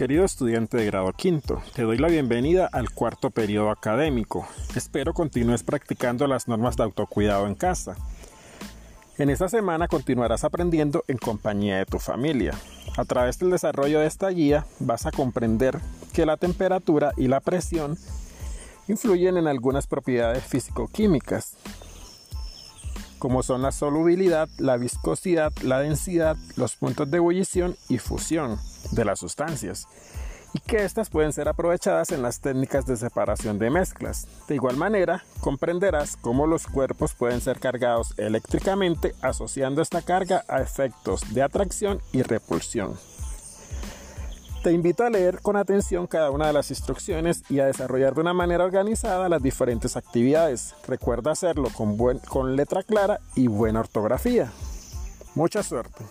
Querido estudiante de grado quinto, te doy la bienvenida al cuarto periodo académico. Espero continúes practicando las normas de autocuidado en casa. En esta semana continuarás aprendiendo en compañía de tu familia. A través del desarrollo de esta guía vas a comprender que la temperatura y la presión influyen en algunas propiedades físico-químicas, como son la solubilidad, la viscosidad, la densidad, los puntos de ebullición y fusión de las sustancias, y que éstas pueden ser aprovechadas en las técnicas de separación de mezclas. De igual manera, comprenderás cómo los cuerpos pueden ser cargados eléctricamente asociando esta carga a efectos de atracción y repulsión. Te invito a leer con atención cada una de las instrucciones y a desarrollar de una manera organizada las diferentes actividades. Recuerda hacerlo con, con letra clara y buena ortografía. Mucha suerte.